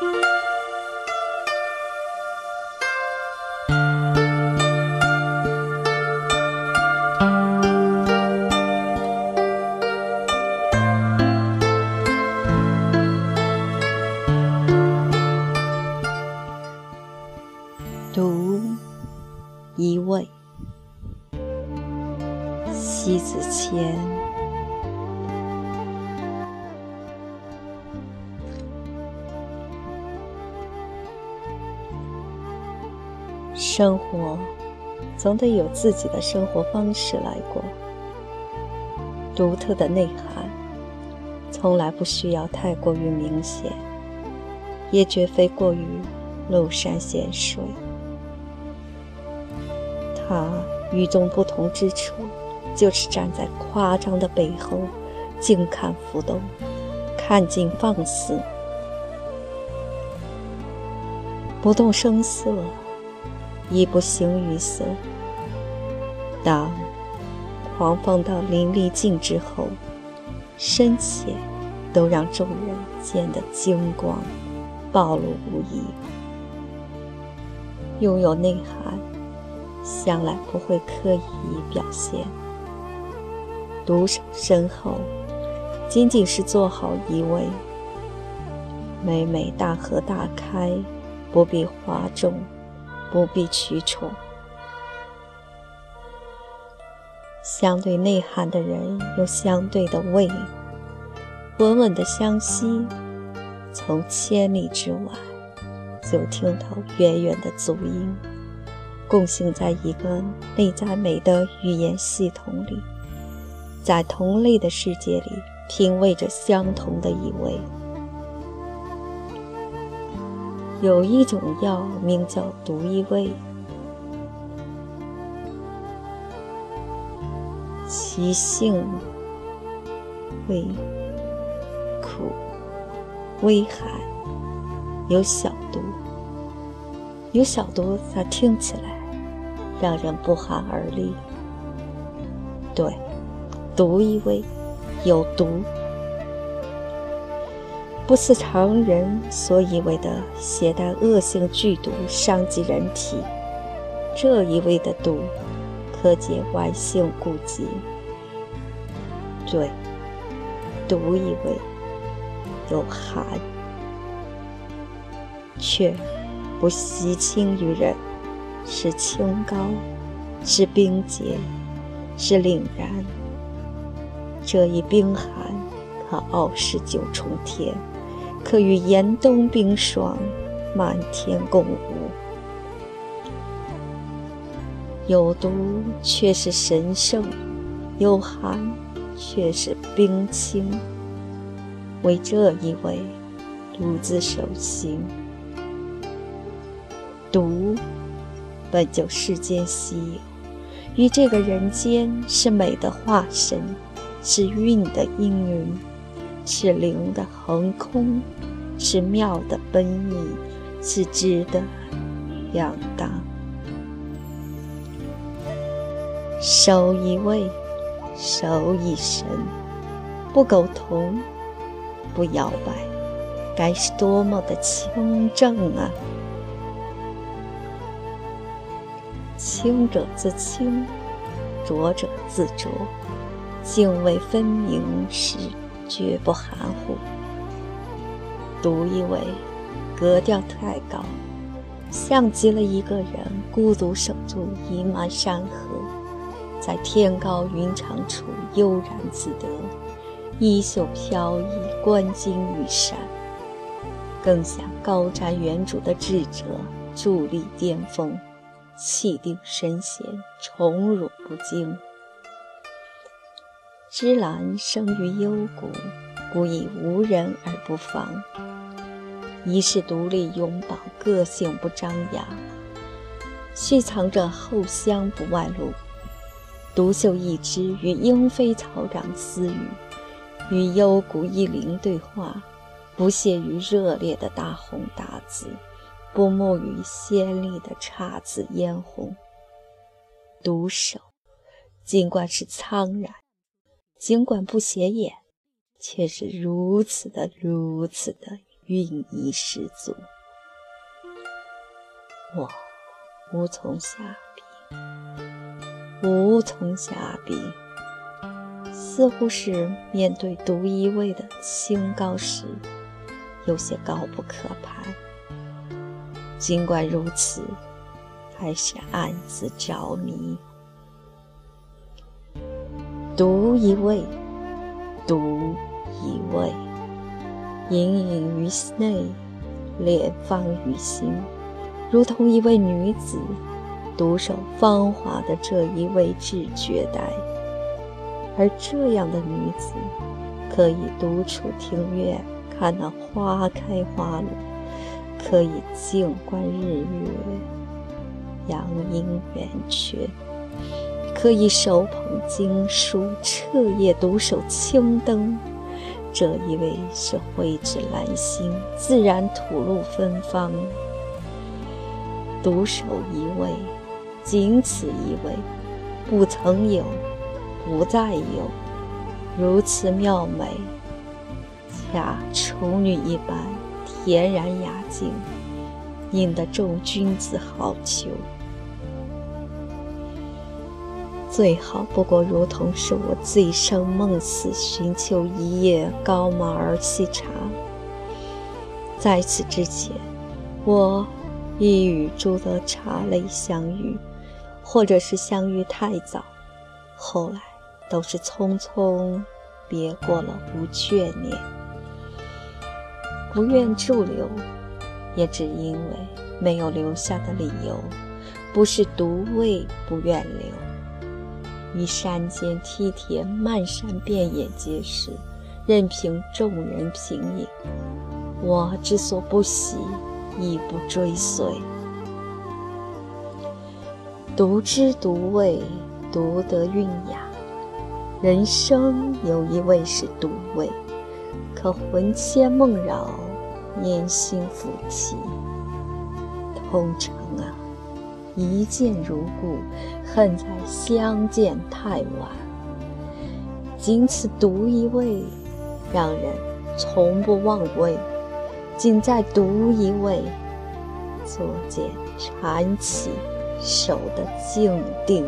独生活总得有自己的生活方式来过，独特的内涵，从来不需要太过于明显，也绝非过于露山咸水。他与众不同之处，就是站在夸张的背后，静看浮动，看尽放肆，不动声色，亦不形于色。当狂放到淋漓尽致后，深浅都让众人见得精光，暴露无遗，拥有内涵。向来不会刻意表现，独守身后，仅仅是做好一位。每每大合大开，不必哗众，不必取宠。相对内涵的人，有相对的味，稳稳的相吸，从千里之外，就听到远远的足音。共性在一个内在美的语言系统里，在同类的世界里品味着相同的意味。有一种药名叫独一味，其性味苦、微寒，有小毒。有小毒，咋听起来让人不寒而栗？对，毒一味，有毒，不似常人所以为的携带恶性剧毒伤及人体。这一味的毒，可解外性痼疾。对，毒一味，有寒，却。不惜轻于人，是清高，是冰洁，是凛然。这一冰寒，可傲视九重天，可与严冬冰霜漫天共舞。有毒却是神圣，有寒却是冰清。为这一位，独自守心。独本就世间稀有，于这个人间是美的化身，是韵的氤氲，是灵的横空，是妙的奔逸，是知的仰当。守一位，守一神，不苟同，不摇摆，该是多么的清正啊！清者自清，浊者自浊，泾渭分明时，绝不含糊。独一味，格调太高，像极了一个人孤独守住一脉山河，在天高云长处悠然自得，衣袖飘逸，观金玉山，更像高瞻远瞩的智者，伫立巅峰。气定神闲，宠辱不惊。芝兰生于幽谷，故以无人而不芳。一世独立永保，个性不张扬，蓄藏着后香不外露。独秀一枝与莺飞草长私语，与幽谷一林对话，不屑于热烈的大红大紫。不慕于鲜丽的姹紫嫣红，独守，尽管是苍然，尽管不显眼，却是如此的如此的韵意十足。我无从下笔，无从下笔，似乎是面对独一味的清高时，有些高不可攀。尽管如此，还是暗自着迷。独一味，独一味，隐隐于内，敛放于心。如同一位女子独守芳华的这一位置绝代，而这样的女子可以独处庭院，看那花开花落；可以静观日月，阳阴圆缺；可以手捧经书，彻夜独守青灯。这一位是蕙质兰心，自然吐露芬芳。独守一位，仅此一位，不曾有，不再有。如此妙美，恰处女一般，恬然雅静，引得众君子好逑。最好不过如同是我醉生梦死，寻求一夜高马儿细茶。在此之前，我。亦与诸多茶类相遇，或者是相遇太早，后来都是匆匆别过了，无眷恋。不愿驻留，也只因为没有留下的理由，不是独为不愿留。于山间梯田，漫山遍野皆是，任凭众人评饮。我之所不喜。亦不追随，独知独味，独得韵雅。人生有一味是独味，可魂牵梦绕，念心浮提。通常啊，一见如故，恨在相见太晚。仅此独一味，让人从不忘味。仅在独一位，作茧缠起，手的静定。